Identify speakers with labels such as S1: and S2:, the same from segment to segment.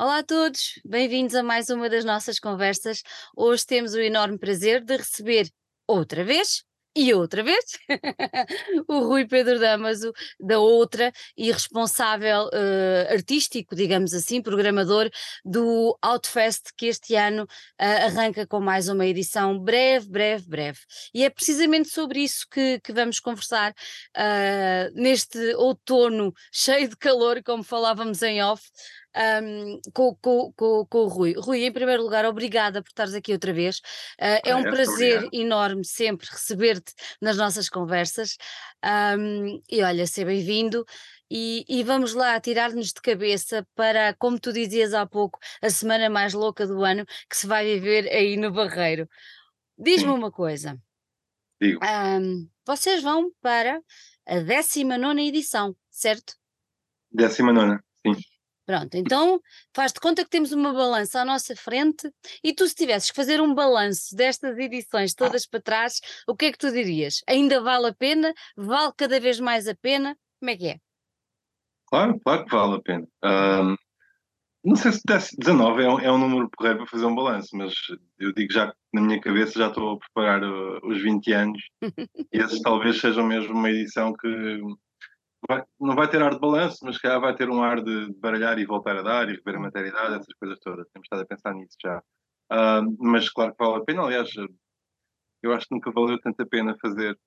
S1: Olá a todos, bem-vindos a mais uma das nossas conversas. Hoje temos o enorme prazer de receber outra vez e outra vez o Rui Pedro Damaso, da outra e responsável uh, artístico, digamos assim, programador do Outfest, que este ano uh, arranca com mais uma edição breve, breve, breve. E é precisamente sobre isso que, que vamos conversar uh, neste outono cheio de calor, como falávamos em off um, com, com, com, com, o Rui. Rui, em primeiro lugar, obrigada por estares aqui outra vez. Uh, é um prazer obrigado. enorme sempre receber-te nas nossas conversas. Um, e olha, seja bem-vindo. E, e, vamos lá tirar-nos de cabeça para, como tu dizias há pouco, a semana mais louca do ano que se vai viver aí no Barreiro. Diz-me uma coisa.
S2: Digo.
S1: Um, vocês vão para a 19 edição, certo?
S2: 19, sim.
S1: Pronto, então faz de conta que temos uma balança à nossa frente e tu, se tivesses que fazer um balanço destas edições todas para trás, o que é que tu dirias? Ainda vale a pena? Vale cada vez mais a pena? Como é que é?
S2: Claro, claro que vale a pena. Um, não sei se 19 é um, é um número porreiro para fazer um balanço, mas eu digo já que na minha cabeça já estou a preparar uh, os 20 anos e esses talvez sejam mesmo uma edição que vai, não vai ter ar de balanço, mas calhar vai ter um ar de baralhar e voltar a dar e rever a maternidade, essas coisas todas. Temos estado a pensar nisso já. Uh, mas claro que vale a pena. Aliás, eu acho que nunca valeu tanto a pena fazer,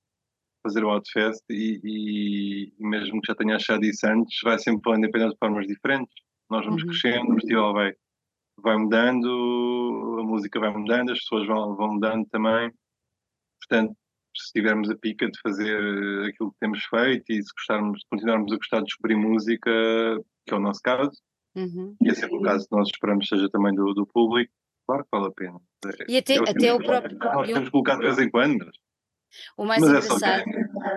S2: fazer o Outfest e, e, mesmo que já tenha achado isso antes, vai sempre valendo a pena de formas diferentes. Nós vamos uhum. crescendo, o festival vai, vai mudando, a música vai mudando, as pessoas vão, vão mudando também. Portanto, se tivermos a pica de fazer aquilo que temos feito e se gostarmos, continuarmos a gostar de descobrir música, que é o nosso caso, uhum. e é sempre o caso que nós esperamos seja também do, do público, claro que vale a pena.
S1: E até, é até o próprio.
S2: Nós temos colocado de vez em quando, mas.
S1: O mais, mas é engraçado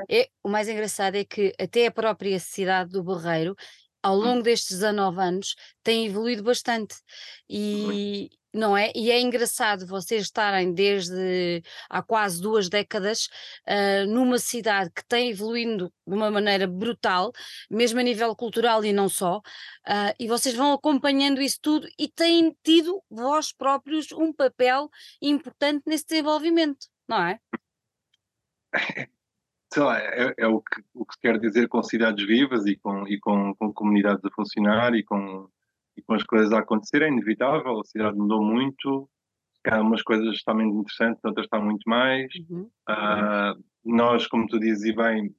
S1: é, é, o mais engraçado é que até a própria cidade do Barreiro, ao longo destes 19 anos, tem evoluído bastante. E, não é? E é engraçado vocês estarem desde há quase duas décadas uh, numa cidade que tem evoluindo de uma maneira brutal, mesmo a nível cultural e não só, uh, e vocês vão acompanhando isso tudo e têm tido vós próprios um papel importante nesse desenvolvimento, não é?
S2: Sei lá, é, é o, que, o que quer dizer com cidades vivas e com, e com, com comunidades a funcionar e com e com as coisas a acontecer é inevitável, a cidade mudou muito, há umas coisas estão muito interessantes, outras estão muito mais. Uhum. Uh, nós, como tu dizes, e bem,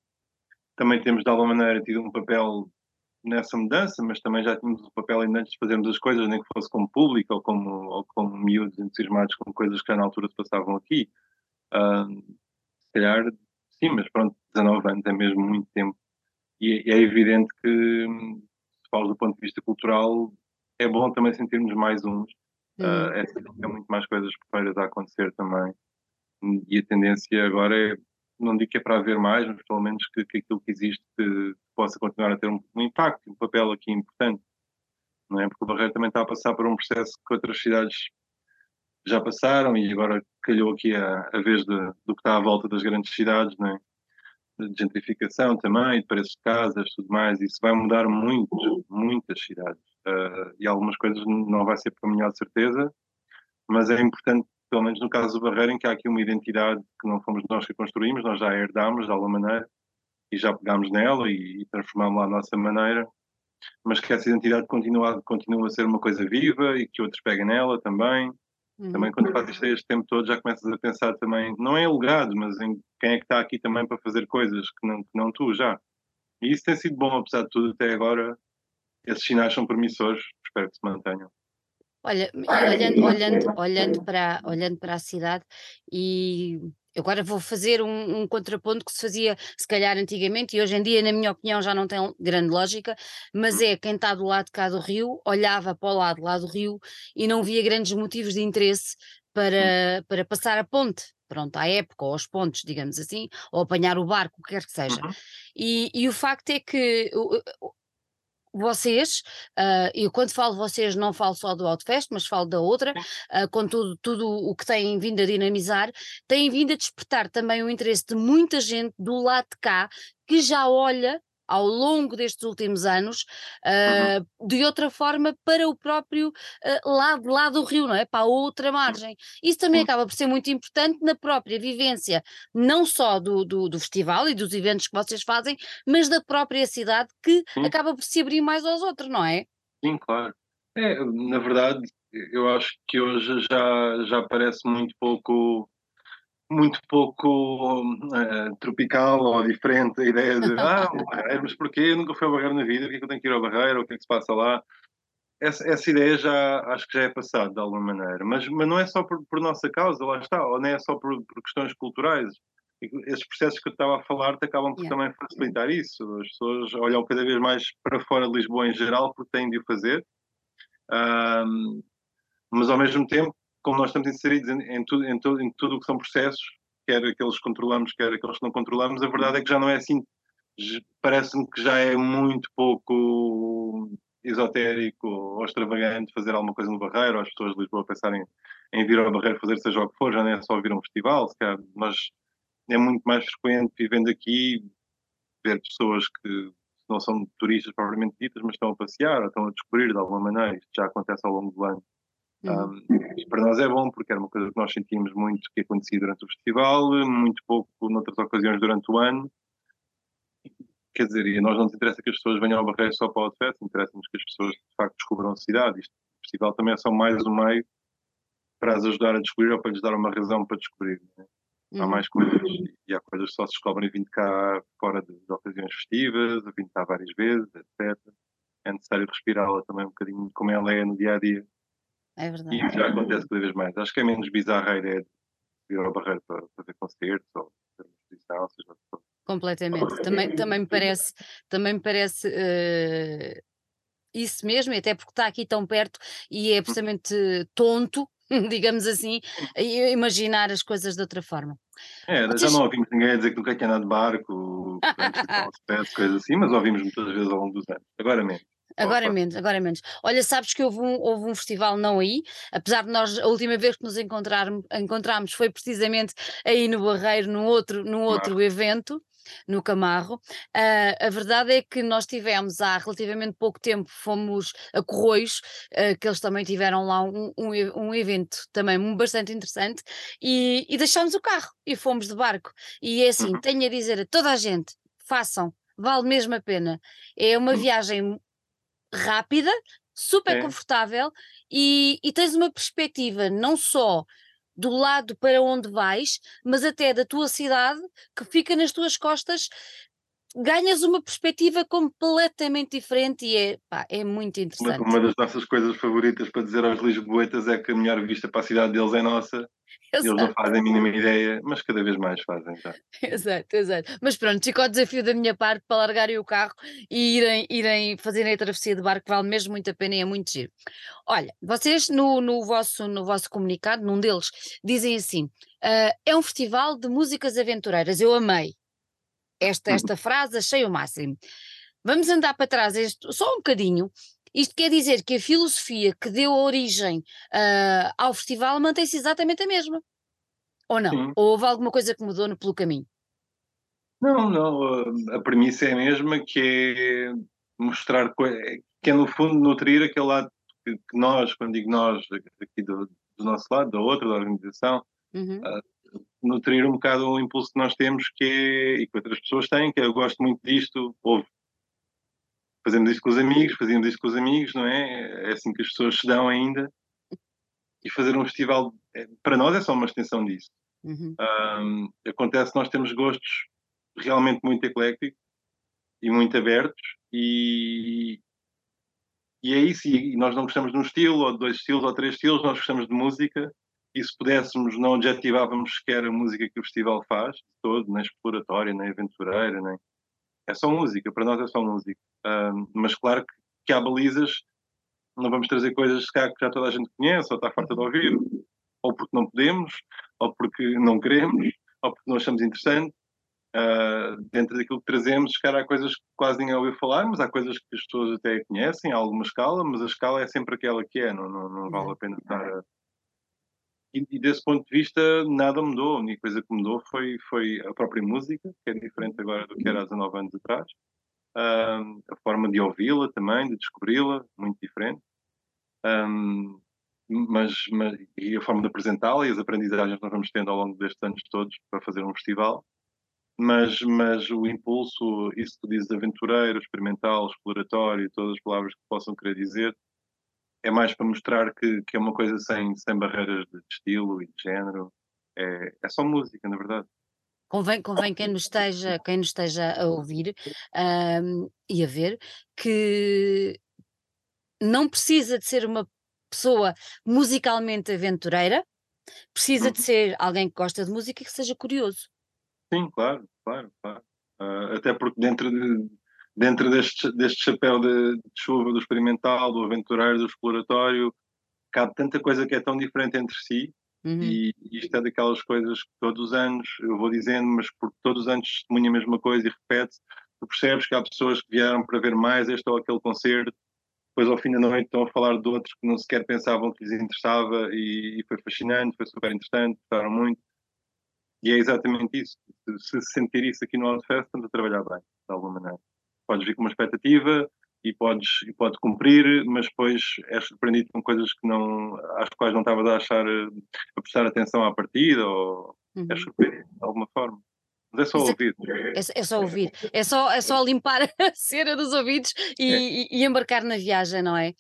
S2: também temos de alguma maneira tido um papel nessa mudança, mas também já tínhamos o um papel ainda antes de fazermos as coisas, nem que fosse como público ou como, ou como miúdos entusiasmados com coisas que já na altura se passavam aqui. Uh, se calhar, sim, mas pronto, 19 anos é mesmo muito tempo. E é evidente que, se falas do ponto de vista cultural, é bom também sentirmos mais uns. Uh, é, é muito mais coisas porreiras a acontecer também. E a tendência agora é, não digo que é para haver mais, mas pelo menos que, que aquilo que existe que possa continuar a ter um, um, impacto, um papel aqui importante. Não é? Porque o Barreiro também está a passar por um processo que outras cidades já passaram e agora calhou aqui a, a vez de, do que está à volta das grandes cidades, não é? de gentrificação também, de preços de casas, tudo mais. Isso vai mudar muito, muitas cidades uh, e algumas coisas não vai ser melhor de certeza, mas é importante, pelo menos no caso do Barreiro, em que há aqui uma identidade que não fomos nós que construímos, nós já a herdámos de alguma maneira e já pegámos nela e, e transformámos lá a nossa maneira, mas que essa identidade continua, continua a ser uma coisa viva e que outros peguem nela também. Uhum. Também quando fazes isto este tempo todo já começas a pensar também, não é legado, mas em quem é que está aqui também para fazer coisas que não, que não tu já. E isso tem sido bom, apesar de tudo, até agora esses sinais são promissores, espero que se mantenham.
S1: Olha, olhando, olhando, olhando, para, olhando para a cidade e agora vou fazer um, um, contraponto que se fazia se calhar antigamente e hoje em dia, na minha opinião, já não tem grande lógica, mas é quem está do lado de cá do rio, olhava para o lado lá do rio e não via grandes motivos de interesse para, para passar a ponte, pronto, à época, ou aos pontos, digamos assim, ou apanhar o barco, o que quer que seja. Uhum. E, e, o facto é que vocês, uh, e quando falo vocês não falo só do Outfest, mas falo da outra, uh, com tudo, tudo o que têm vindo a dinamizar, têm vindo a despertar também o interesse de muita gente do lado de cá que já olha ao longo destes últimos anos, uh, de outra forma para o próprio uh, lado, lado do rio, não é? Para a outra margem. Isso também acaba por ser muito importante na própria vivência, não só do, do, do festival e dos eventos que vocês fazem, mas da própria cidade que
S2: Sim.
S1: acaba por se abrir mais aos outros, não é?
S2: Sim, claro. É, na verdade, eu acho que hoje já, já parece muito pouco muito pouco uh, tropical ou diferente a ideia de ah, mas porquê? Eu nunca fui ao barreiro na vida, porquê que eu tenho que ir ao barreiro? O que é que se passa lá? Essa, essa ideia já acho que já é passada de alguma maneira, mas, mas não é só por, por nossa causa, lá está, ou não é só por, por questões culturais. Esses processos que eu estava a falar acabam por yeah. também facilitar isso. As pessoas olham cada vez mais para fora de Lisboa em geral porque têm de o fazer, um, mas ao mesmo tempo como nós estamos inseridos em, em, tudo, em, tudo, em tudo o que são processos, quer aqueles que controlamos, quer aqueles que não controlamos, a verdade é que já não é assim. Parece-me que já é muito pouco esotérico ou extravagante fazer alguma coisa no Barreiro, as pessoas de Lisboa pensarem em vir ao Barreiro fazer seja o que for, já não é só vir a um festival, sequer, mas é muito mais frequente vivendo aqui ver pessoas que não são turistas propriamente ditas, mas estão a passear ou estão a descobrir de alguma maneira. Isto já acontece ao longo do ano. Um, e para nós é bom, porque era uma coisa que nós sentimos muito que acontecia durante o festival, muito pouco noutras ocasiões durante o ano. Quer dizer, e a nós não nos interessa que as pessoas venham ao Barreiro só para o Outfest, interessa-nos que as pessoas de facto descubram a cidade. Isto, o festival também é só mais um meio para as ajudar a descobrir ou para lhes dar uma razão para descobrir. Né? Há uhum. mais coisas, e há coisas que só se descobrem vindo cá fora de, de ocasiões festivas, vindo cá várias vezes, etc. É necessário respirá-la também um bocadinho como ela é no dia a dia
S1: é verdade.
S2: E já acontece cada vez mais. Acho que é menos bizarra a ideia de ir ao Barreiro para fazer concertos ou fazer uma exposição, seja
S1: Completamente. Também, também me parece, também me parece uh, isso mesmo, até porque está aqui tão perto e é absolutamente tonto, digamos assim, imaginar as coisas de outra forma.
S2: É, Vocês... já não ouvimos ninguém a dizer que nunca quer andar de barco, coisas assim, mas ouvimos muitas vezes ao longo dos anos. Agora mesmo.
S1: Agora menos, agora menos. Olha, sabes que houve um, houve um festival não aí, apesar de nós, a última vez que nos encontramos foi precisamente aí no Barreiro, num outro, num outro evento, no Camarro. Uh, a verdade é que nós tivemos há relativamente pouco tempo, fomos a Corroios, uh, que eles também tiveram lá um, um, um evento também bastante interessante, e, e deixámos o carro e fomos de barco. E é assim, uhum. tenho a dizer a toda a gente, façam, vale mesmo a pena. É uma uhum. viagem rápida, super é. confortável e, e tens uma perspectiva não só do lado para onde vais, mas até da tua cidade que fica nas tuas costas, ganhas uma perspectiva completamente diferente e é, pá, é muito interessante.
S2: Uma, das nossas coisas favoritas para dizer aos lisboetas é que a melhor vista para a cidade deles é nossa Exato. Eles não fazem a mínima ideia, mas cada vez mais fazem já.
S1: Exato, exato. Mas pronto, fica o desafio da minha parte para largarem o carro e irem, irem fazerem a travessia de barco, vale mesmo muito a pena e é muito giro. Olha, vocês no, no, vosso, no vosso comunicado, num deles, dizem assim: uh, é um festival de músicas aventureiras. Eu amei esta, esta frase, achei o máximo. Vamos andar para trás este, só um bocadinho isto quer dizer que a filosofia que deu origem uh, ao festival mantém-se exatamente a mesma. Ou não? Sim. Ou houve alguma coisa que mudou no, pelo caminho?
S2: Não, não. A premissa é a mesma, que é mostrar, que é no fundo nutrir aquele lado que, nós, quando digo nós, aqui do, do nosso lado, da outra, da organização, uhum. uh, nutrir um bocado o impulso que nós temos que é, e que outras pessoas têm, que é, eu gosto muito disto, houve fazemos isto com os amigos, fazíamos isto com os amigos, não é? É assim que as pessoas se dão ainda. E fazer um festival, é, para nós, é só uma extensão disso. Uhum. Um, acontece que nós temos gostos realmente muito ecléticos e muito abertos, e, e é isso. E nós não gostamos de um estilo, ou de dois estilos, ou três estilos, nós gostamos de música. E se pudéssemos, não adjetivávamos sequer a música que o festival faz, todo, nem exploratória, nem aventureira, nem. É só música, para nós é só música mas claro que, que há balizas, não vamos trazer coisas que já toda a gente conhece ou está farta de ouvir, ou porque não podemos, ou porque não queremos, ou porque não achamos interessante. Uh, dentro daquilo que trazemos, cara, há coisas que quase ninguém ouviu falar, mas há coisas que as pessoas até conhecem, há alguma escala, mas a escala é sempre aquela que é, não, não, não vale a pena estar a... E, e, desse ponto de vista, nada mudou. A única coisa que mudou foi, foi a própria música, que é diferente agora do que era há 19 anos atrás uh, a forma de ouvi-la também, de descobri-la, muito diferente. Um, mas, mas, e a forma de apresentá-la e as aprendizagens que nós vamos tendo ao longo destes anos todos para fazer um festival. Mas, mas o impulso, isso que dizes aventureiro, experimental, exploratório, todas as palavras que possam querer dizer, é mais para mostrar que, que é uma coisa sem, sem barreiras de estilo e de género. É, é só música, na verdade.
S1: Convém, convém quem, nos esteja, quem nos esteja a ouvir um, e a ver que não precisa de ser uma pessoa musicalmente aventureira, precisa de uhum. ser alguém que gosta de música e que seja curioso.
S2: Sim, claro, claro, claro. Uh, até porque dentro, de, dentro deste, deste chapéu de, de, chuva, do experimental, do aventureiro, do exploratório, cabe tanta coisa que é tão diferente entre si. Uhum. E isto é daquelas coisas que todos os anos eu vou dizendo, mas porque todos os anos testemunha a mesma coisa e repete, tu percebes que há pessoas que vieram para ver mais este ou aquele concerto depois ao fim da noite estão a falar de outros que não sequer pensavam que lhes interessava e, e foi fascinante, foi super interessante, gostaram muito. E é exatamente isso. Se, se sentir isso aqui no Outfest, estamos a trabalhar bem, de alguma maneira. Podes vir com uma expectativa e podes e pode cumprir, mas depois és surpreendido com coisas que não, às quais não estavas a achar, a prestar atenção à partida, ou uhum. és surpreendido de alguma forma. Mas é só ouvir.
S1: É, é, só ouvir. É só, é só limpar a cera dos ouvidos e, é. e, e embarcar na viagem, não é?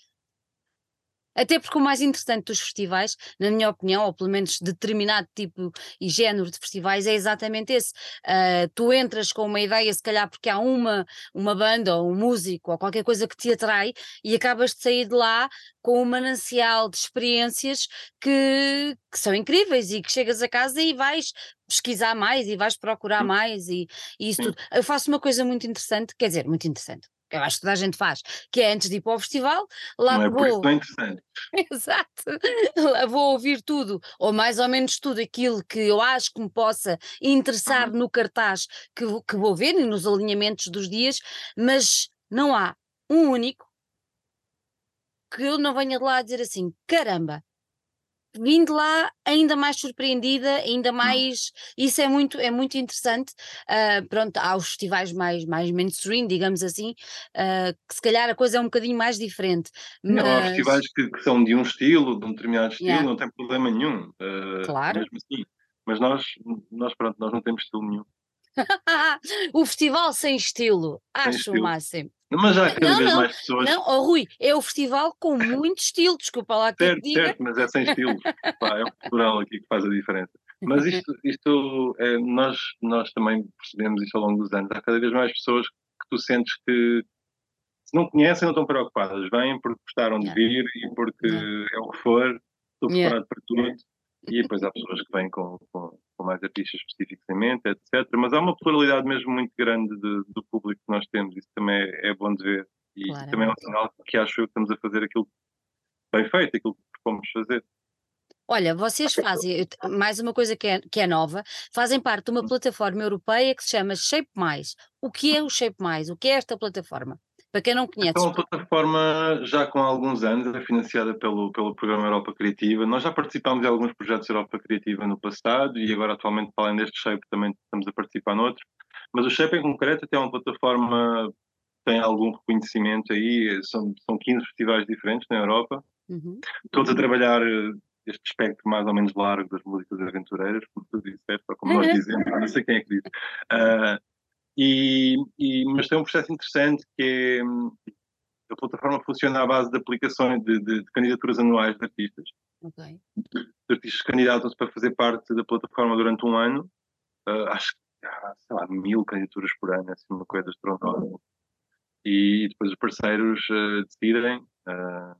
S1: Até porque o mais interessante dos festivais, na minha opinião, ou pelo menos determinado tipo e género de festivais, é exatamente esse. Uh, tu entras com uma ideia, se calhar porque há uma, uma banda ou um músico ou qualquer coisa que te atrai e acabas de sair de lá com um manancial de experiências que, que são incríveis e que chegas a casa e vais pesquisar mais e vais procurar mais e, e isso Sim. tudo. Eu faço uma coisa muito interessante, quer dizer, muito interessante eu acho que toda a gente faz, que é antes de ir para o festival, lá
S2: não é
S1: vou.
S2: Isso interessante.
S1: Exato, lá vou ouvir tudo, ou mais ou menos tudo aquilo que eu acho que me possa interessar uhum. no cartaz que, que vou ver e nos alinhamentos dos dias, mas não há um único que eu não venha de lá dizer assim: caramba, vim de lá ainda mais surpreendida, ainda hum. mais. Isso é muito, é muito interessante. Uh, pronto, há os festivais mais, mais mainstream, digamos assim, uh, que se calhar a coisa é um bocadinho mais diferente.
S2: Mas... Não, há festivais que, que, são de um estilo, de um determinado estilo, yeah. não tem problema nenhum. Uh, claro. Mesmo assim. Mas nós, nós, pronto, nós não temos estilo nenhum.
S1: o festival sem estilo, acho o máximo.
S2: Mas há cada não, vez não, mais pessoas.
S1: Não, oh, Rui, é o festival com muito estilo, desculpa lá que
S2: certo, diga. Certo, mas é sem estilo. Pá, é o cultural aqui que faz a diferença. Mas isto, isto é, nós, nós também percebemos isso ao longo dos anos. Há cada vez mais pessoas que tu sentes que se não conhecem não estão preocupadas. Vêm porque gostaram de vir e porque é o que for, estou preparado yeah. para tudo. E depois há pessoas que vêm com, com, com, mais artistas específicos em mente, etc. Mas há uma pluralidade mesmo muito grande de, do público que nós temos, isso também é, é bom de ver. E claro. também é um sinal que acho eu que estamos a fazer aquilo bem feito, aquilo que propomos fazer.
S1: Olha, vocês fazem, mais uma coisa que é, que é nova, fazem parte de uma plataforma europeia que se chama Shape Mais. O que é o Shape Mais? O que é esta plataforma? Para quem não conhece. É
S2: uma plataforma já com alguns anos, é financiada pelo, pelo Programa Europa Criativa. Nós já participámos de alguns projetos Europa Criativa no passado e agora atualmente, para além deste Shape, também estamos a participar noutros. Mas o Shape em concreto até é uma plataforma tem algum reconhecimento aí, são, são 15 festivais diferentes na Europa, uhum. todos a trabalhar este espectro mais ou menos largo das músicas aventureiras, como tu disseste, ou como nós dizemos, não sei quem é que diz. Uh, e, e, mas tem um processo interessante que é a plataforma funciona à base de aplicações de, de, de candidaturas anuais de artistas. Okay. Os artistas candidatam-se para fazer parte da plataforma durante um ano. Uh, acho que há, sei lá, mil candidaturas por ano, assim, uma coisa estrondosa. E depois os parceiros uh, decidem, uh,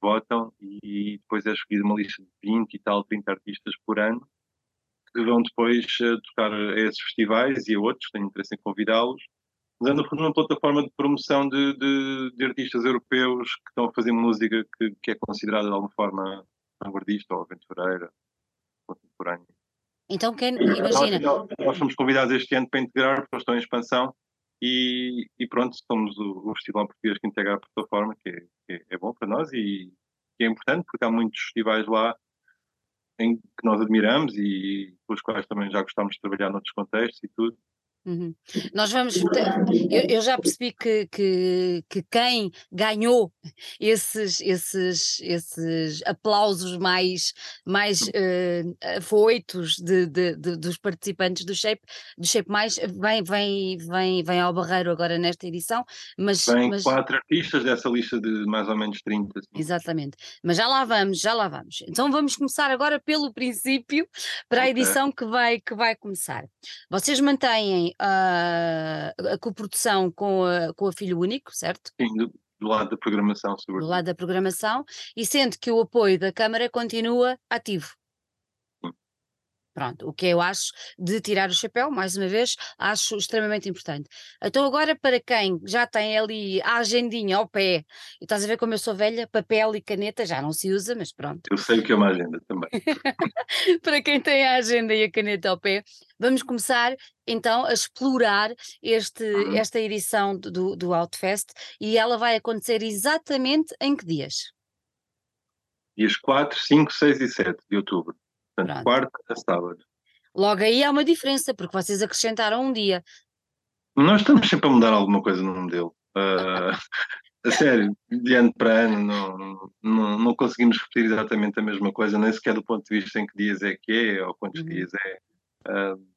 S2: votam e depois é escolhida uma lista de 20 e tal, 30 artistas por ano que vão depois uh, tocar a esses festivais e a outros, tenho interesse em convidá-los, mas é no fundo uma plataforma de promoção de, de, de, artistas europeus que estão a fazer música que, que é considerada de alguma forma vanguardista ou aventureira, contemporânea.
S1: Então, quem, imagina.
S2: Nós, nós fomos convidados este ano para integrar, porque estão em expansão, e, e, pronto, somos o, o, festival português que integra a plataforma, que é, que é, bom para nós e que é importante, porque há muitos festivais lá em que nós admiramos e com os quais também já gostamos de trabalhar noutros contextos e tudo.
S1: Uhum. Nós vamos. Eu, eu já percebi que, que, que quem ganhou esses, esses, esses aplausos mais, mais uh, afoitos de, de, de, dos participantes do Shape, do Shape Mais vem, vem, vem, vem ao Barreiro agora nesta edição. Mas,
S2: Vem
S1: mas...
S2: quatro artistas dessa lista de mais ou menos 30. Assim.
S1: Exatamente. Mas já lá vamos, já lá vamos. Então vamos começar agora pelo princípio para a edição que vai, que vai começar. Vocês mantêm a, a coprodução com a, com a Filho Único, certo?
S2: Sim, do, do lado da programação,
S1: sobretudo. Do lado da programação, e sendo que o apoio da Câmara continua ativo. Pronto, o que eu acho de tirar o chapéu, mais uma vez, acho extremamente importante. Então, agora, para quem já tem ali a agendinha ao pé, e estás a ver como eu sou velha, papel e caneta já não se usa, mas pronto.
S2: Eu sei que é uma agenda também.
S1: para quem tem a agenda e a caneta ao pé, vamos começar então a explorar este, uhum. esta edição do, do Outfest e ela vai acontecer exatamente em que dias?
S2: Dias 4, 5, 6 e 7 de outubro. Portanto, quarta a sábado.
S1: Logo aí há uma diferença, porque vocês acrescentaram um dia.
S2: Nós estamos sempre a mudar alguma coisa no modelo. Uh, a sério, de ano para ano não, não, não, conseguimos repetir exatamente a mesma coisa, nem sequer do ponto de vista em que dias é que é ou quantos uhum. dias é. Uh,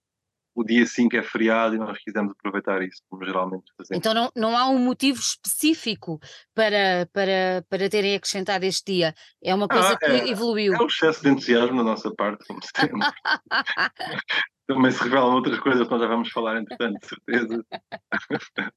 S2: o dia 5 é feriado e nós quisemos aproveitar isso, como geralmente fazemos.
S1: Então não, não há um motivo específico para, para, para terem acrescentado este dia, é uma coisa ah, que
S2: é,
S1: evoluiu.
S2: É o excesso de entusiasmo da nossa parte, como sempre. Também se revelam outras coisas que nós já vamos falar, entretanto, de certeza.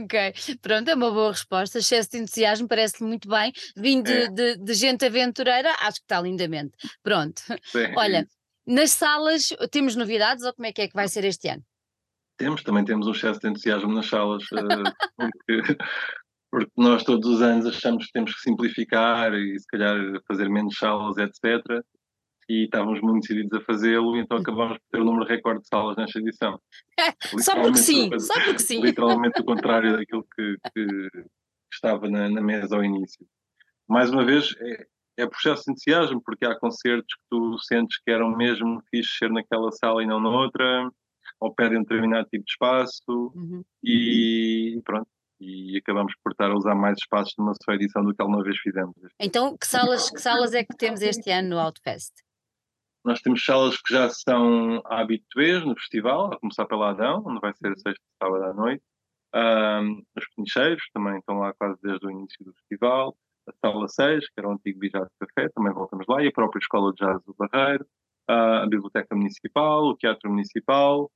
S1: ok, pronto, é uma boa resposta. Excesso de entusiasmo parece-lhe muito bem. Vindo de, é. de, de, gente aventureira, acho que está lindamente. Pronto. Sim, Olha, nas salas, temos novidades ou como é que é que vai ser este ano?
S2: Temos, também temos um excesso de entusiasmo nas salas, eh, porque, porque, nós todos os anos achamos que temos que simplificar e se calhar fazer menos salas, etc. E estávamos muito decididos a fazê-lo, então hum. acabamos por ter o número recorde de salas nesta edição.
S1: só porque sim, só porque sim.
S2: Literalmente o contrário daquilo que, que estava na, na, mesa ao início. Mais uma vez, é, processo de entusiasmo, porque há concertos que tu sentes que eram mesmo fixe ser naquela sala e não noutra, ou pedem um determinado tipo de espaço, uhum. e pronto. E acabamos por estar a usar mais espaços numa só edição do que alguma vez fizemos.
S1: Então, que salas, que salas é que temos este ano no Outfest?
S2: Nós temos salas que já são habituês no festival, a começar pela Adão, onde vai ser a sexta sábado à noite. Um, os Penicheiros também estão lá quase desde o início do festival a Sala 6, que era o antigo Bijá de Café, também voltamos lá, e a própria Escola de Jazz do Barreiro, a Biblioteca Municipal, o Teatro Municipal,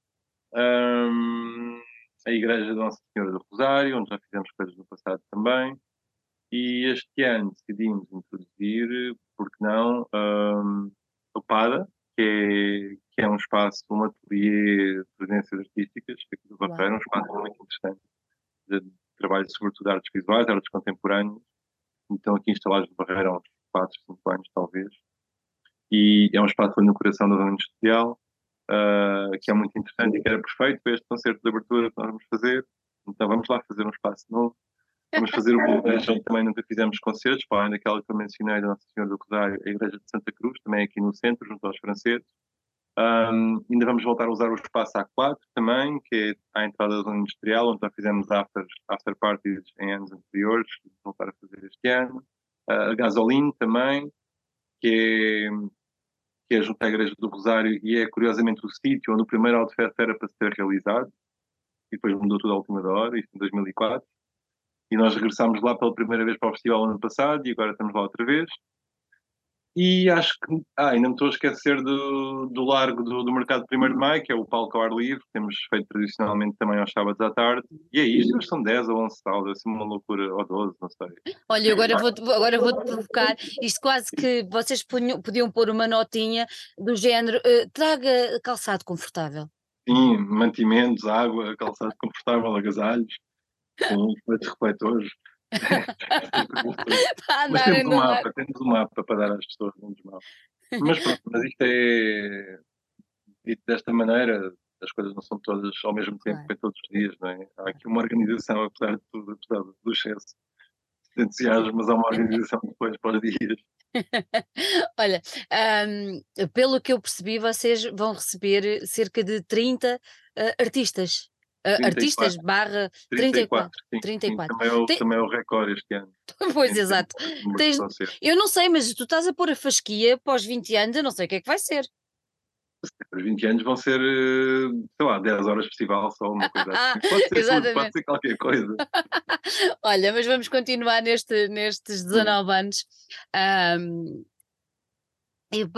S2: um, a Igreja da Nossa Senhora do Rosário, onde já fizemos coisas no passado também. E este ano decidimos introduzir, porque não, um, o PADA, que é, que é um espaço, um ateliê de presenças artísticas aqui do Barreiro, um espaço muito interessante de trabalho sobretudo de artes visuais, artes contemporâneas, estão aqui instalados no Barreira há uns 4, 5 anos, talvez. E é um espaço ali no coração da zona industrial, uh, que é muito interessante e que era perfeito para este concerto de abertura que nós vamos fazer. Então vamos lá fazer um espaço novo. Vamos fazer uma onde também nunca fizemos concertos, para além daquela que eu mencionei da Nossa Senhora do Rosário, a Igreja de Santa Cruz, também aqui no centro, junto aos franceses. Um, ainda vamos voltar a usar o espaço A4 também, que é à entrada da zona industrial, onde já fizemos after, after parties em anos anteriores, voltar a fazer este ano. Uh, a Gasoline também, que é, que é junto à Igreja do Rosário e é curiosamente o sítio onde o primeiro Outfest era para ser realizado, e depois mudou tudo à última hora, isto em 2004. E nós regressámos lá pela primeira vez para o festival ano passado e agora estamos lá outra vez. E acho que ah, ainda me estou a esquecer do, do largo do, do Mercado 1 de Maio, que é o palco ao ar livre, que temos feito tradicionalmente também aos sábados à tarde. E é isto, são 10 ou 11 salas, assim uma loucura, ou 12, não sei.
S1: Olha, agora vou-te agora vou -te provocar, isto quase que vocês podiam, pôr uma notinha do género, uh, traga calçado confortável.
S2: Sim, mantimentos, água, calçado confortável, agasalhos, com refletores. mas temos um mapa, temos um mapa para dar às pessoas menos mal. Mas pronto, mas isto é dito desta maneira, as coisas não são todas ao mesmo tempo claro. todos os dias, não é? Há aqui uma organização, apesar de tudo, apesar do excesso de entusiasmo, mas há uma organização depois para os dias.
S1: Olha, um, pelo que eu percebi, vocês vão receber cerca de 30 uh, artistas. Uh, artistas barra 34. 34. 34.
S2: Sim, também, é o, Tem... também é o recorde este ano.
S1: pois, exato. Tens... Eu não sei, mas tu estás a pôr a fasquia pós 20 anos, eu não sei o que é que vai ser.
S2: Os 20 anos vão ser, eh, sei lá, 10 horas de festival só, uma coisa assim. Pode ser, tudo, pode ser qualquer coisa.
S1: Olha, mas vamos continuar neste, nestes 19 anos. Um,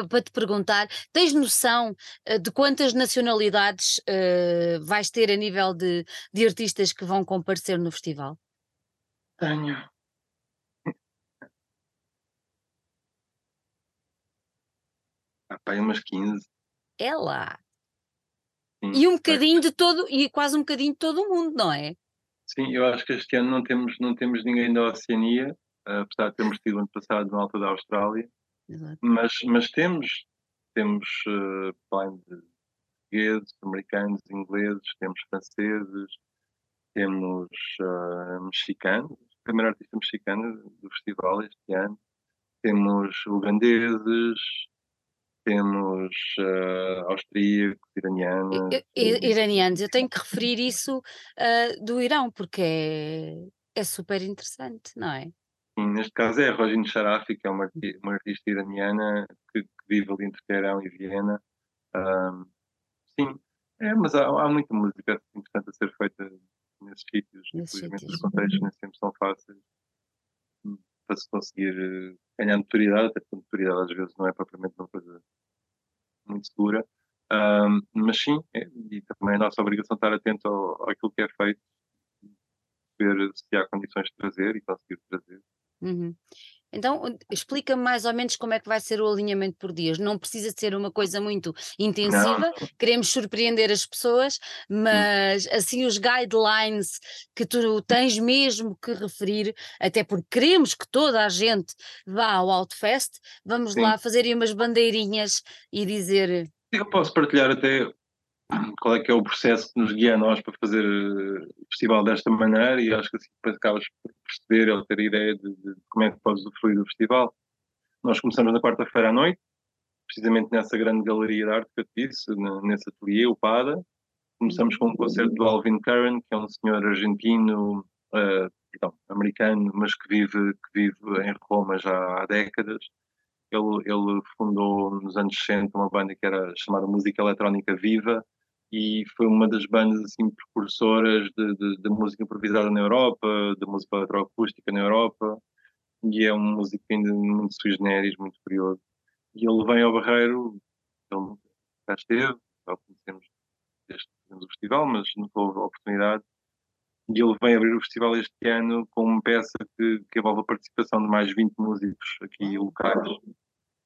S1: para te perguntar, tens noção uh, de quantas nacionalidades uh, vais ter a nível de, de artistas que vão comparecer no festival?
S2: Tenho. Ah, pá, umas 15.
S1: É lá. Sim, e um bocadinho de todo, e quase um bocadinho de todo o mundo, não é?
S2: Sim, eu acho que este ano não temos, não temos ninguém da Oceania, apesar de termos tido ano passado no Alto da Austrália, Exato. mas, mas temos, temos uh, de portugueses, americanos, ingleses, temos franceses, temos uh, mexicanos, a primeira artista mexicana do festival este ano, temos ugandeses, temos uh, austríacos, iranianos.
S1: iranianos, eu tenho que referir isso uh, do Irão, porque é, é super interessante, não é?
S2: Sim, neste caso é a Rojin Sharafi, que é uma, uma artista iraniana que, que, vive ali entre Teherão e Viena. Um, sim, é, mas há, há, muita música interessante a ser feita nesses sítios. Infelizmente os contextos nem sempre são fáceis hum, para se conseguir eh, ganhar notoriedade, até porque notoriedade às vezes não é propriamente uma coisa muito segura. Um, mas sim, é, e também é a nossa obrigação estar atento ao, àquilo que é feito, ver se há condições de trazer e conseguir trazer.
S1: Uhum. Então, explica mais ou menos como é que vai ser o alinhamento por dias. Não precisa ser uma coisa muito intensiva, não. queremos surpreender as pessoas, mas assim os guidelines que tu tens mesmo que referir, até porque queremos que toda a gente vá ao Outfest, vamos Sim. lá fazer aí umas bandeirinhas e dizer.
S2: Eu posso partilhar até qual é que é o processo que nos guia a nós para fazer eh, o festival desta maneira e acho que assim depois acabas por perceber ou ter ideia de, de, como é que podes usufruir do festival. Nós começamos na quarta-feira à noite, precisamente nessa grande galeria de arte que eu te disse, nesse ateliê, o PADA. Começamos com um concerto do Alvin Curran, que é um senhor argentino, uh, perdão, americano, mas que vive, que vive em Roma já há décadas. Ele, ele fundou nos anos 60 uma banda que era chamada Música Eletrónica Viva, e foi uma das bandas assim precursoras de música improvisada na Europa, de música eletroacústica na Europa, e é um músico ainda muito sui generis, muito curioso. E ele vem ao Barreiro, ele já esteve, já conhecemos este o festival, mas não houve oportunidade. E ele vem abrir o festival este ano com uma peça que, que envolve a participação de mais 20 músicos aqui locais.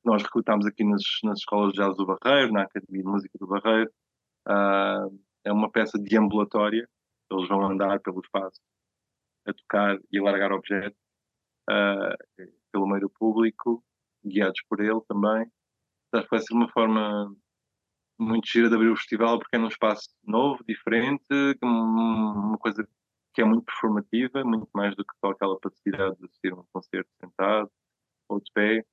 S2: Nós recrutámos aqui nas, nas escolas de jazz do Barreiro, na Academia de Música do Barreiro, Uh, é uma peça deambulatória, eles vão andar pelo espaço a tocar e largar objetos uh, pelo meio do público, guiados por ele também. Acho que vai ser uma forma muito gira de abrir o festival porque é num espaço novo, diferente, uma coisa que é muito performativa, muito mais do que só aquela passividade de assistir um concerto sentado ou de pé,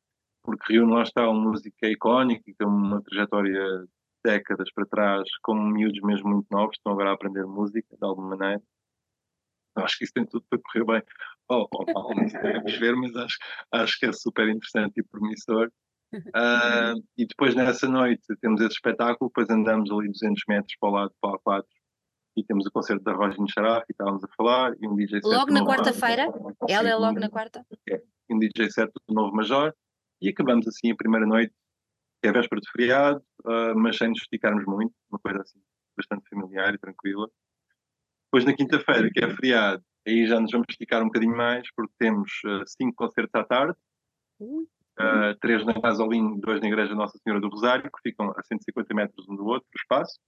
S2: porque reúne lá está uma música icónica que tem uma trajetória décadas para trás, como miúdos mesmo muito novos, estão agora a aprender música de alguma maneira. Acho que isso tem tudo para correr bem. Oh, oh mal, devemos ver, mas acho, acho que é super interessante e promissor. Uh, e depois nessa noite temos esse espetáculo, depois andamos ali 200 metros para o lado para a 4 e temos o concerto da Roger Sharaf e estávamos a falar e um DJ
S1: set Logo na quarta-feira? Ela é logo na quarta?
S2: É, um DJ set do Novo Major e acabamos assim a primeira noite é véspera de feriado, uh, mas sem nos esticarmos muito, uma coisa assim bastante familiar e tranquila. Depois na quinta-feira, que é feriado, aí já nos vamos esticar um bocadinho mais, porque temos uh, cinco concertos à tarde, uh, três na Gasolim, dois na Igreja Nossa Senhora do Rosário, que ficam a 150 metros um do outro, o espaço.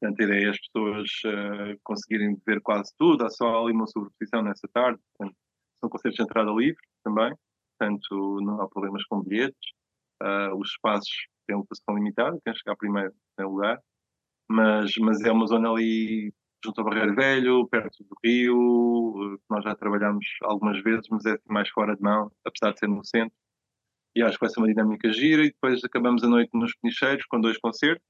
S2: Portanto, a ideia é as pessoas uh, conseguirem ver quase tudo, há só ali uma sobreposição nessa tarde. Portanto, são concertos de entrada livre também, portanto não há problemas com bilhetes. Uh, os espaços têm lotação limitada, quem chegar primeiro tem lugar, mas, mas é uma zona ali junto ao Barreiro Velho, perto do Rio, que nós já trabalhamos algumas vezes, mas é assim mais fora de mão, apesar de ser no centro. E acho que vai ser uma dinâmica gira. E depois acabamos a noite nos Penicheiros com dois concertos.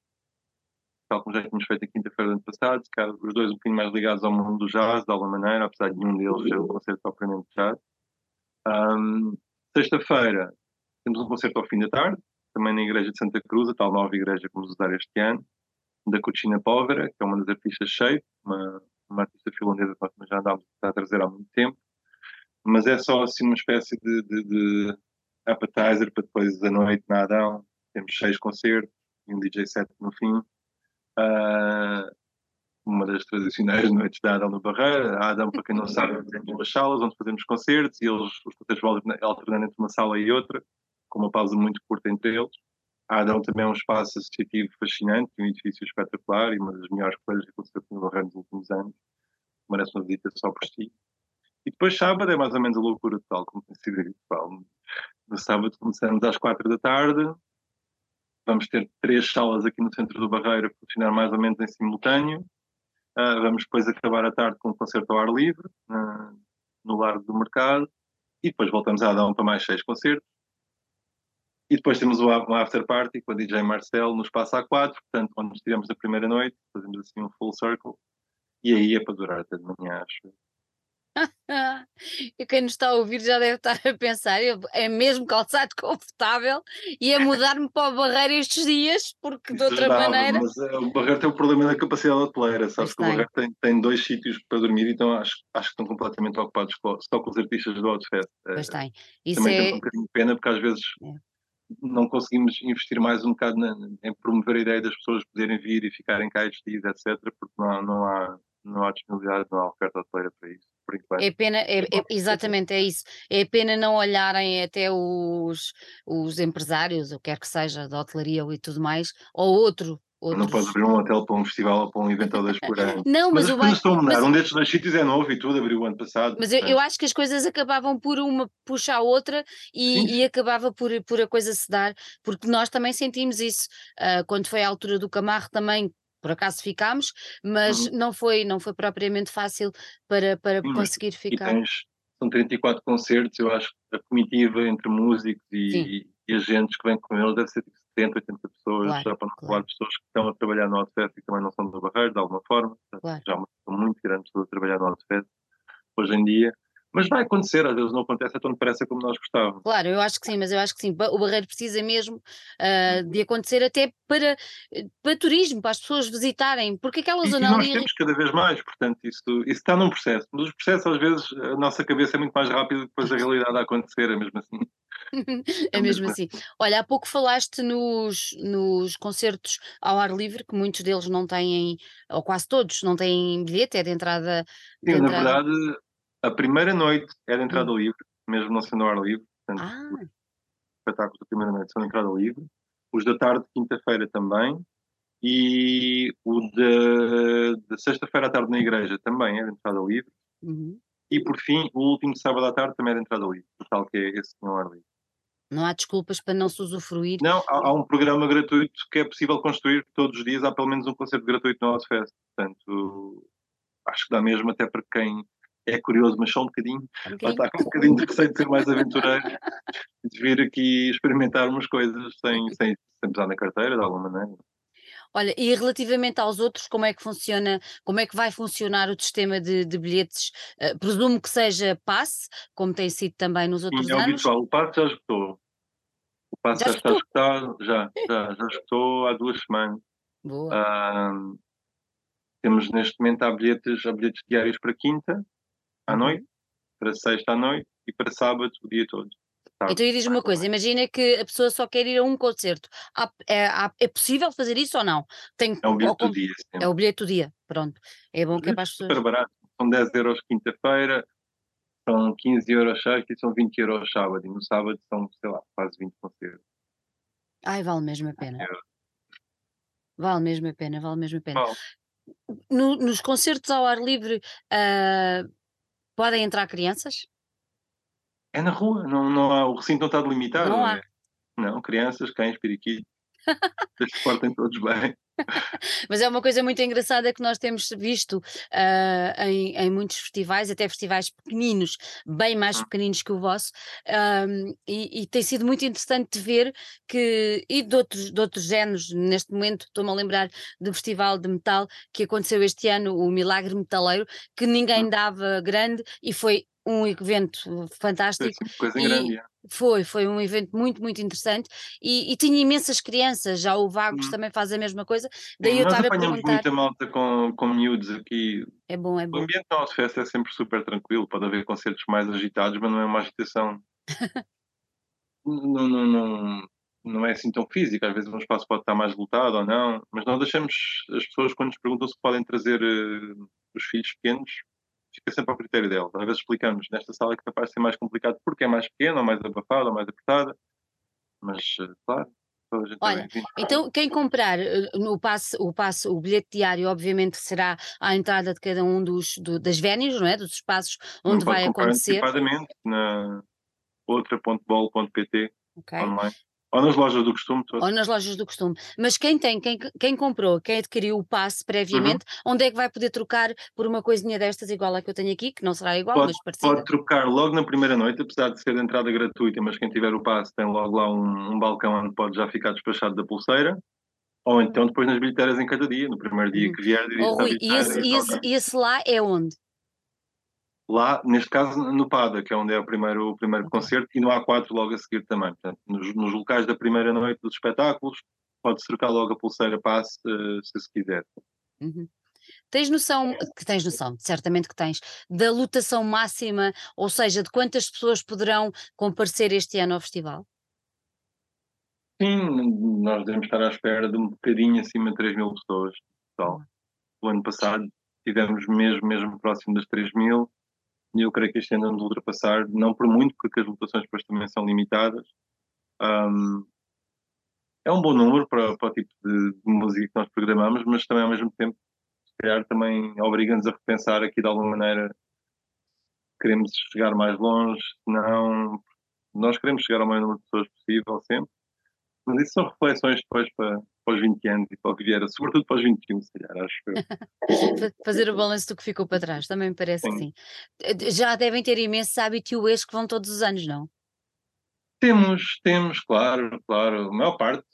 S2: tal como já tínhamos feito a quinta-feira do ano passado, os dois um bocadinho mais ligados ao mundo do jazz, de alguma maneira, apesar de nenhum deles ser um concerto propriamente jazz. Um, Sexta-feira temos um concerto ao fim da tarde, também na Igreja de Santa Cruz, a tal nova igreja que vamos usar este ano, da Cucina Povera, que é uma das artistas Shape, uma, uma artista finlandesa que nós já andámos a trazer há muito tempo, mas é só assim uma espécie de, de, de appetizer para depois da noite na Adão. Temos seis concertos e um DJ set no fim. Uh, uma das tradicionais noites da Adão no Barreira. A Adão, para quem não sabe, tem duas salas onde fazemos concertos e eles, os concertos vão alternando entre uma sala e outra, com uma pausa muito curta entre eles. A Adão também é um espaço associativo fascinante, um edifício espetacular e uma das melhores coisas que aconteceu no Barreira nos últimos anos. Merece uma visita só por si. E depois sábado é mais ou menos a loucura total, como tem sido habitual. No sábado começamos às quatro da tarde, vamos ter três salas aqui no centro do Barreiro a funcionar mais ou menos em simultâneo. Uh, vamos depois acabar a tarde com um concerto ao ar livre, uh, no Largo do Mercado, e depois voltamos a Adão para mais seis concertos. E depois temos uma after party com a DJ Marcel no Espaço A4, portanto, onde estivemos na primeira noite, fazemos assim um full circle, e aí é para durar até de manhã, acho.
S1: e quem nos está a ouvir já deve estar a pensar, é mesmo calçado confortável e a mudar-me para o Barreiro estes dias, porque de outra
S2: dava,
S1: maneira.
S2: Mas uh, o Barreiro tem o problema da capacidade hoteleira, sabes que o Barreiro tem, tem dois sítios para dormir, então acho, acho que estão completamente ocupados só com os artistas do Outfest.
S1: Pois tem. Isso
S2: também
S1: é...
S2: tem um bocadinho de pena, porque às vezes. É não conseguimos investir mais um bocado na, em promover a ideia das pessoas poderem vir e ficarem cá estes dias, etc., porque não há, não há, não há disponibilidade, não há oferta hoteleira para isso.
S1: É pena, é, é, exatamente, é isso. É pena não olharem até os, os empresários, ou quer que seja, da hotelaria e tudo mais, ou outro. Outros...
S2: Não podes abrir um hotel para um festival ou para um evento ou dois por ano.
S1: não, mas, mas
S2: as coisas estão a mudar. Mas... Um destes dois sítios é novo e tudo, abriu o ano passado.
S1: Mas eu, eu, acho que as coisas acabavam por uma puxar a outra e, e, acabava por, por a coisa se dar, porque nós também sentimos isso. Uh, quando foi a altura do Camargo também por acaso ficámos, mas uhum. não, foi, não foi propriamente fácil para, para Sim, conseguir ficar.
S2: Tens, são 34 concertos, eu acho que a comitiva entre músicos e, e, agentes que vêm com eles deve ser 70, 80 pessoas, claro, já para não claro. falar de pessoas que estão a trabalhar no Outfest e também não são do Barreiro, de alguma forma, claro. já são muito grandes pessoas a trabalhar no Outfest hoje em dia, mas vai acontecer, às vezes não acontece tão depressa como nós gostávamos.
S1: Claro, eu acho que sim, mas eu acho que sim. O Barreiro precisa mesmo uh, de acontecer até para, para turismo, para as pessoas visitarem, porque aquela zona
S2: e nós ali... temos cada vez mais, portanto, isso, isso está num processo. Nos processos, às vezes, a nossa cabeça é muito mais rápida do que depois a realidade a acontecer, é mesmo assim.
S1: é mesmo assim. Olha, há pouco falaste nos, nos concertos ao ar livre, que muitos deles não têm, ou quase todos, não têm bilhete, é de entrada.
S2: De Sim, entrada... na verdade, a primeira noite é de entrada hum. livre, mesmo não sendo ao ar livre. Portanto, ah. os espetáculos da primeira noite são de entrada livre. Os da tarde, quinta-feira também. E o de, de sexta-feira à tarde na igreja também é de entrada livre. Uhum. E por fim, o último sábado à tarde também é de entrada livre, tal que é esse não ar livre.
S1: Não há desculpas para não se usufruir.
S2: Não, há, há, um programa gratuito que é possível construir todos os dias, há pelo menos um concerto gratuito no House Fest. Portanto, acho que dá mesmo até para quem é curioso, mas só um bocadinho. Um Está com um bocadinho de receio de ser mais aventureiro, de vir aqui experimentar umas coisas sem, sem, sem pesar na carteira, de alguma maneira.
S1: Olha, e relativamente aos outros, como é que funciona, como é que vai funcionar o sistema de, de bilhetes? Uh, presumo que seja passe, como tem sido também nos outros
S2: Sim, é
S1: anos.
S2: habitual, o passe já esgotou. O passe já, já está esgotado, já, já, já esgotou há duas semanas.
S1: Boa.
S2: Uh, temos neste momento há bilhetes, há bilhetes diários para quinta, à uhum. noite, para sexta à noite e para sábado o dia todo.
S1: Tá. Então, e diz uma coisa: imagina que a pessoa só quer ir a um concerto. Há, é, há, é, possível fazer isso ou não?
S2: Tem, é o bilhete do dia. Sempre.
S1: É o bilhete do dia, pronto. É bom que é para as pessoas.
S2: Super barato. São 10 euros quinta-feira, são 15 euros sexta e são 20 euros sábado. E no sábado são, sei lá, quase 20 concertos.
S1: Ai, vale mesmo a pena. É. Vale mesmo a pena, vale mesmo a pena. No, nos concertos ao ar livre, uh, podem entrar crianças?
S2: É na rua, não, não há, o recinto não está delimitado.
S1: Não há.
S2: Não, crianças, cães, periquitos, se portem todos bem.
S1: Mas é uma coisa muito engraçada que nós temos visto uh, em, em, muitos festivais, até festivais pequeninos, bem mais hum. pequeninos que o vosso, um, e, e, tem sido muito interessante ver que, e de outros, de outros géneros, neste momento estou-me a lembrar do festival de metal que aconteceu este ano, o Milagre Metaleiro, que ninguém hum. dava grande e foi um evento fantástico.
S2: Coisa e, grande, é.
S1: Foi, foi um evento muito, muito interessante e, e tinha imensas crianças, já o Vagos hum. também faz a mesma coisa.
S2: Daí Sim, eu estava a perguntar. muita malta com, com miúdos aqui.
S1: É bom, é bom.
S2: O ambiente da nossa festa é sempre super tranquilo, pode haver concertos mais agitados, mas não é uma agitação. não, não, não, não é assim tão física, às vezes um espaço pode estar mais lotado ou não, mas nós deixamos as pessoas quando nos perguntam se podem trazer uh, os filhos pequenos, fica sempre ao critério dela. Às vezes explicamos, nesta sala que capaz de ser mais complicado porque é mais pequena, ou mais abafada, ou mais apertada, mas, eh, claro,
S1: Olha, então quem comprar eh, no passe, o passe, o bilhete diário, obviamente será à entrada de cada um dos do, das vénios, não é? Dos espaços onde vai acontecer.
S2: Antecipadamente na outra.bol.pt okay. online. Ou nas lojas do costume
S1: todo. Ou nas lojas do costume. Mas quem tem, quem, quem comprou, quem adquiriu o passe previamente, uhum. onde é que vai poder trocar por uma coisinha destas igual à que eu tenho aqui, que não será igual,
S2: pode,
S1: mas parecida?
S2: Pode trocar logo na primeira noite, apesar de ser de entrada gratuita, mas quem tiver o passe tem logo lá um, um balcão onde pode já ficar despachado da pulseira. Ou então depois nas bilheteiras em cada dia, no primeiro dia uhum. que vier.
S1: Oh, Rui, e esse, e esse, esse lá é onde?
S2: Lá, neste caso, no PADA, que é onde é o primeiro, o primeiro concerto, e no A4 logo a seguir também. Portanto, nos, nos locais da primeira noite dos espetáculos, pode-se trocar logo a pulseira passe, uh, se se quiser.
S1: Uhum. Tens noção, que tens noção, certamente que tens, da lotação máxima, ou seja, de quantas pessoas poderão comparecer este ano ao festival?
S2: Sim, nós devemos estar à espera de um bocadinho acima de 3 mil pessoas. Total. O ano passado tivemos mesmo, mesmo próximo das 3 mil, eu creio que este ano vamos ultrapassar, não por muito, porque as votações depois também são limitadas. Um, é um bom número para, para o tipo de, de, música que nós programamos, mas também ao mesmo tempo, se calhar, também obriga-nos a repensar aqui de alguma maneira. Queremos chegar mais longe, não. Nós queremos chegar ao maior número de pessoas possível sempre, mas isso são reflexões depois para, para os 20 anos e para o que vier, sobretudo para os 21, se calhar, acho.
S1: Fazer o balanço do que ficou para trás, também me parece sim. que sim. Já devem ter imensos habituês que vão todos os anos, não?
S2: Temos, temos, claro, claro. A maior parte,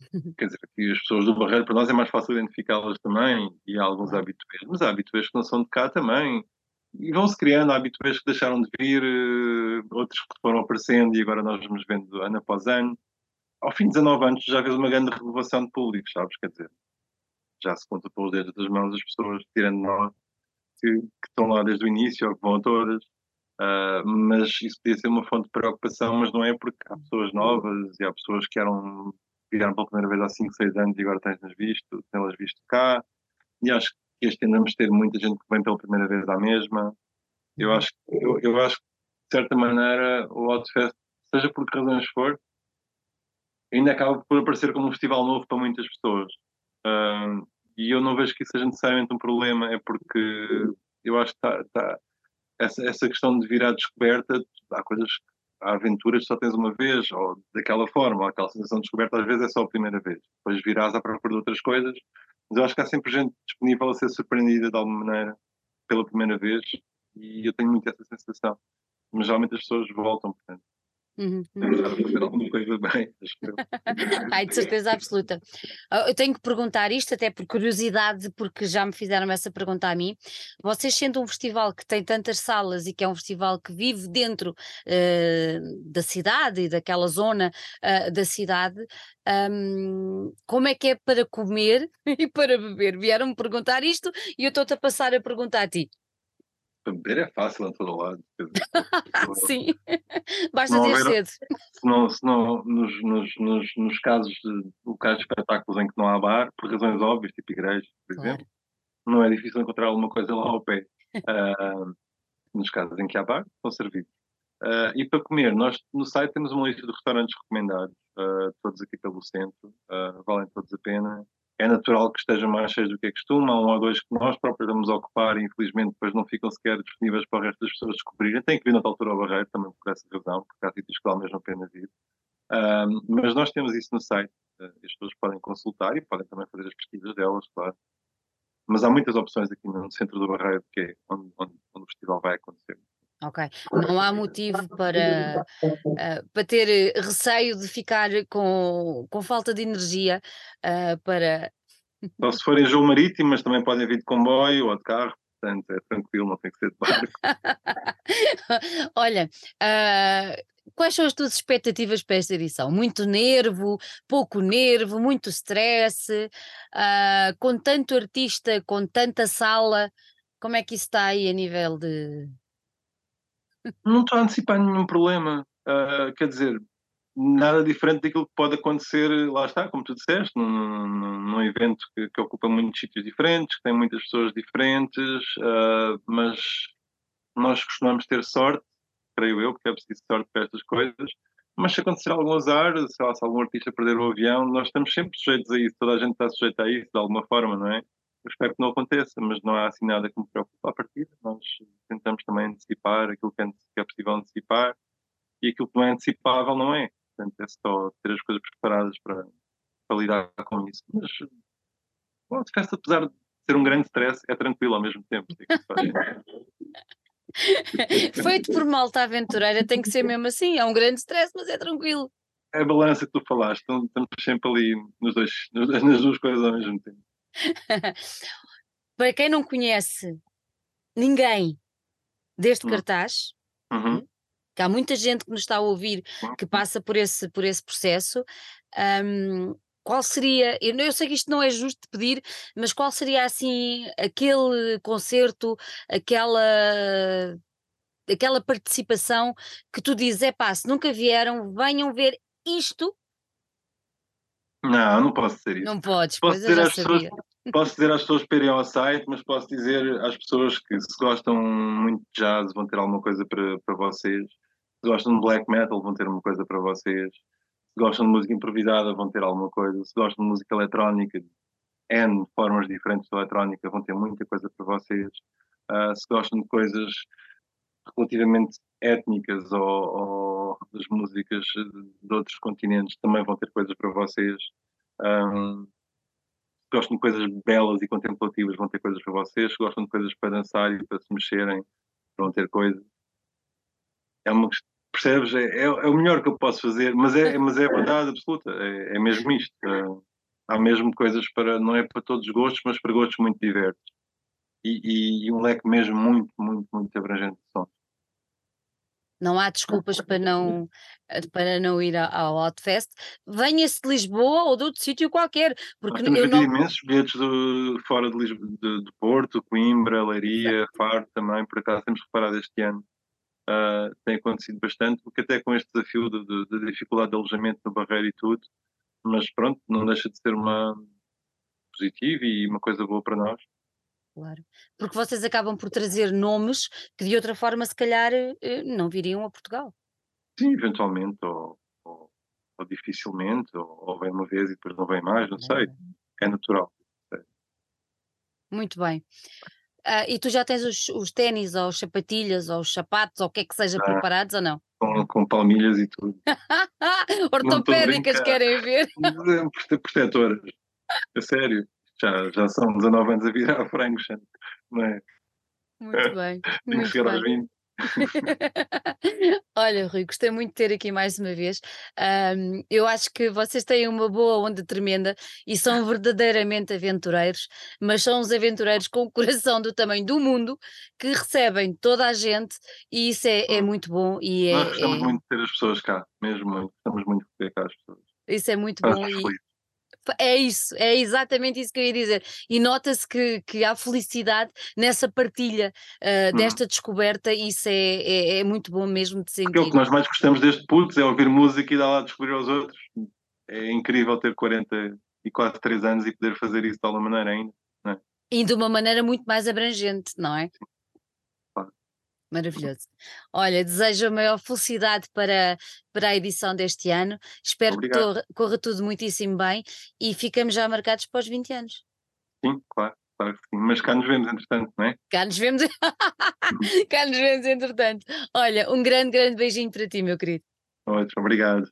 S2: quer dizer, aqui as pessoas do Barreiro, para nós é mais fácil identificá-las também, e há alguns habituês, mas há habituês que não são de cá também. E vão-se criando habituês que deixaram de vir, eh, outros que foram aparecendo e agora nós vamos vendo ano após ano ao fim de 19 anos já vês uma grande renovação de público, sabes? Quer dizer, já se conta pelos dedos das mãos as pessoas, tirando nós, que, que estão lá desde o início ou que vão a todas. Uh, mas isso podia ser uma fonte de preocupação, mas não é porque há pessoas novas e há pessoas que eram, vieram pela primeira vez há 5, 6 anos e agora tens-nas visto, têm-las visto cá. E acho que este ano vamos ter muita gente que vem pela primeira vez à mesma. Eu acho, eu, eu acho que, de certa maneira, o Outfest, seja por que razões for, ainda acaba por aparecer como um festival novo para muitas pessoas. E eu não vejo que isso seja necessariamente um problema, é porque eu acho que está, tá, essa, essa questão de vir à descoberta, há coisas, há aventuras que só tens uma vez, ou daquela forma, aquela sensação de descoberta às vezes é só a primeira vez. Depois virás à procura de outras coisas, mas eu acho que há sempre gente disponível a ser surpreendida de alguma maneira pela primeira vez, e eu tenho muito essa sensação. Mas geralmente as pessoas voltam, portanto.
S1: Uhum, uhum.
S2: fazer alguma coisa bem,
S1: Ai, de certeza absoluta. Ah, eu tenho que perguntar isto, até por curiosidade, porque já me fizeram essa pergunta a mim. Vocês, sendo um festival que tem tantas salas e que é um festival que vive dentro uh, da cidade e daquela zona uh, da cidade, um, como é que é para comer e para beber? Vieram-me perguntar isto e eu estou-te a passar a perguntar a ti.
S2: Beber é fácil em todo lado.
S1: Sim, basta ter cedo.
S2: Se não, se não nos, nos, nos, nos, casos de locais de espetáculos em que não há bar, por razões óbvias, tipo igrejas, por claro. exemplo, não é difícil encontrar alguma coisa lá ao pé. Uh, nos casos em que há bar, são servidos. Uh, e para comer, nós no site temos uma lista de restaurantes recomendados, uh, todos aqui pelo centro, valem todos a pena é natural que estejam mais cheios do que é costume. Há um ou dois que nós próprios vamos ocupar e infelizmente depois não ficam sequer disponíveis para o resto das pessoas descobrirem. Tem que vir na altura ao barreiro também por essa razão, porque há sítios que vale mesmo a pena vir. Um, mas nós temos isso no site. Uh, as pessoas podem consultar e podem também fazer as pesquisas delas, claro. Mas há muitas opções aqui no centro do Barreiro, que é onde, onde, onde o festival vai acontecer.
S1: Ok. Não há motivo para, uh, para ter receio de ficar com, com falta de energia uh, para.
S2: Só se forem João Marítimo, mas também podem vir de comboio ou de carro, portanto é tranquilo, não tem que ser de barco.
S1: Olha, uh, quais são as tuas expectativas para esta edição? Muito nervo, pouco nervo, muito stress, com tanto artista, com tanta sala, como é que isso está aí a nível de
S2: não estou a antecipar nenhum problema. Uh, quer dizer, nada diferente daquilo que pode acontecer, lá está, como tu disseste, num, num, num evento que, que, ocupa muitos sítios diferentes, que tem muitas pessoas diferentes, uh, mas nós costumamos ter sorte, creio eu, porque é preciso sorte para estas coisas. Mas se acontecer algum azar, sei lá, se algum artista perder o avião, nós estamos sempre sujeitos a isso, toda a gente está sujeita a isso, de alguma forma, não é? Eu espero que não aconteça, mas não há assim nada que me preocupe à partida. Nós tentamos também antecipar aquilo que é, possível antecipar e aquilo que não é antecipável não é. Portanto, é só ter as coisas preparadas para, para lidar com isso. Mas bom, a festa, apesar de ser um grande stress, é tranquilo ao mesmo tempo.
S1: Feito por malta aventureira tem que ser mesmo assim, é um grande stress, mas é tranquilo.
S2: É a balança que tu falaste, então, estamos sempre ali nos dois, nas duas coisas ao mesmo tempo.
S1: Para quem não conhece ninguém deste hum. cartaz,
S2: uhum. Hum,
S1: que há muita gente que nos está a ouvir que passa por esse, por esse processo, um, qual seria, eu, eu sei que isto não é justo de pedir, mas qual seria assim aquele concerto, aquela aquela participação que tu dizes, é pá, se nunca vieram, venham ver isto
S2: não, não posso dizer isso.
S1: Não podes,
S2: posso
S1: dizer
S2: às pessoas, posso dizer às pessoas para irem ao site, mas posso dizer às pessoas que se gostam muito de jazz vão ter alguma coisa para, para vocês. Se gostam de black metal vão ter alguma coisa para vocês. Se gostam de música improvisada vão ter alguma coisa. Se gostam de música eletrónica, N formas diferentes de eletrónica vão ter muita coisa para vocês. Uh, se gostam de coisas relativamente étnicas ou, ou das músicas de outros continentes também vão ter coisas para vocês. Um, gostam de coisas belas e contemplativas, vão ter coisas para vocês. Se gostam de coisas para dançar e para se mexerem, vão ter coisas. É uma percebes? É, é, é, o melhor que eu posso fazer, mas é, mas é verdade absoluta. É, é mesmo isto. É, há mesmo coisas para, não é para todos os gostos, mas para gostos muito diversos. E, e, e um leque mesmo muito, muito, muito abrangente de sons.
S1: Não há desculpas para não, eh, para não ir ao Outfest. Venha-se de Lisboa ou de outro sítio qualquer. Porque
S2: Nós temos
S1: eu não...
S2: imensos bilhetes de, fora de, Lisboa, de, de Porto, Coimbra, Leiria, Faro também, por acaso temos reparado este ano. Uh, tem acontecido bastante, porque até com este desafio de, de, de, dificuldade de alojamento no Barreiro e tudo, mas pronto, não deixa de ser uma positiva e uma coisa boa para nós.
S1: Claro. Porque vocês acabam por trazer nomes que de outra forma se calhar eh, não viriam a Portugal.
S2: Sim, eventualmente, ou, ou, ou dificilmente, ou, ou, vem uma vez e depois não vem mais, não sei. É natural.
S1: Muito bem. Uh, e tu já tens os, os ténis, ou as sapatilhas, ou os sapatos, ou o que é que seja, ah, preparados ou não?
S2: Com, com palmilhas e tudo.
S1: Ortopédicas querem ver?
S2: Protetoras. A sério já, já são 19 anos a virar frangos, não é?
S1: Muito bem.
S2: Tenho que chegar aos 20.
S1: Olha, Rui, gostei muito de ter aqui mais uma vez. Um, eu acho que vocês têm uma boa onda tremenda e são verdadeiramente aventureiros, mas são os aventureiros com o coração do tamanho do mundo que recebem toda a gente e isso é, é hum. muito bom. E é,
S2: Nós gostamos
S1: é...
S2: muito de ter as pessoas cá, mesmo muito. Gostamos muito de ter cá as pessoas.
S1: Isso é muito bom. E, é isso, é exatamente isso que eu ia dizer. E nota-se que, que há felicidade nessa partilha uh, hum. desta descoberta, e isso é, é, é, muito bom mesmo de sentir.
S2: É o que nós mais gostamos deste putz, é ouvir música e dar lá a descobrir aos outros. É incrível ter 40 e quase 3 anos e poder fazer isso de alguma maneira ainda. É?
S1: E de uma maneira muito mais abrangente, não é? Sim. Maravilhoso. Olha, desejo a maior felicidade para, para a edição deste ano. Espero Obrigado. que corra tudo muitíssimo bem e ficamos já marcados para os 20 anos.
S2: Sim, claro, claro que sim. Mas cá nos vemos, entretanto, não é?
S1: Cá nos vemos, cá nos vemos, entretanto. Olha, um grande, grande beijinho para ti, meu querido.
S2: Ótimo, obrigado.